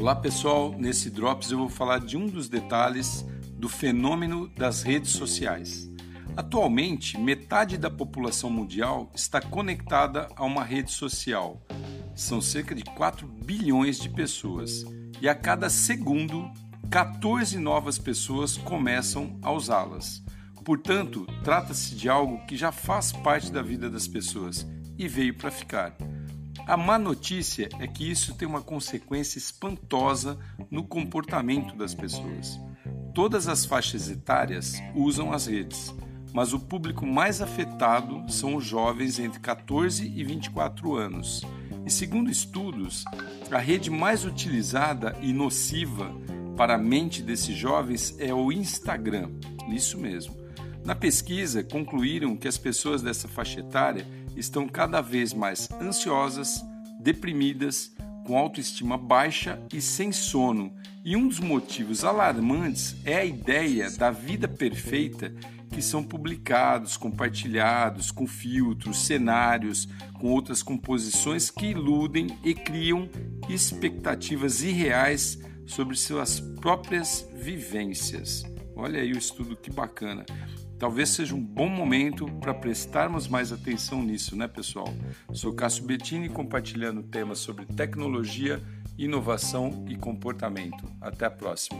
Olá pessoal, nesse Drops eu vou falar de um dos detalhes do fenômeno das redes sociais. Atualmente, metade da população mundial está conectada a uma rede social. São cerca de 4 bilhões de pessoas e a cada segundo, 14 novas pessoas começam a usá-las. Portanto, trata-se de algo que já faz parte da vida das pessoas e veio para ficar. A má notícia é que isso tem uma consequência espantosa no comportamento das pessoas. Todas as faixas etárias usam as redes, mas o público mais afetado são os jovens entre 14 e 24 anos. E segundo estudos, a rede mais utilizada e nociva para a mente desses jovens é o Instagram. Isso mesmo. Na pesquisa, concluíram que as pessoas dessa faixa etária estão cada vez mais ansiosas, deprimidas, com autoestima baixa e sem sono. E um dos motivos alarmantes é a ideia da vida perfeita que são publicados, compartilhados com filtros, cenários, com outras composições que iludem e criam expectativas irreais sobre suas próprias vivências. Olha aí o estudo que bacana. Talvez seja um bom momento para prestarmos mais atenção nisso, né, pessoal? Sou Cássio Bettini compartilhando temas sobre tecnologia, inovação e comportamento. Até a próxima.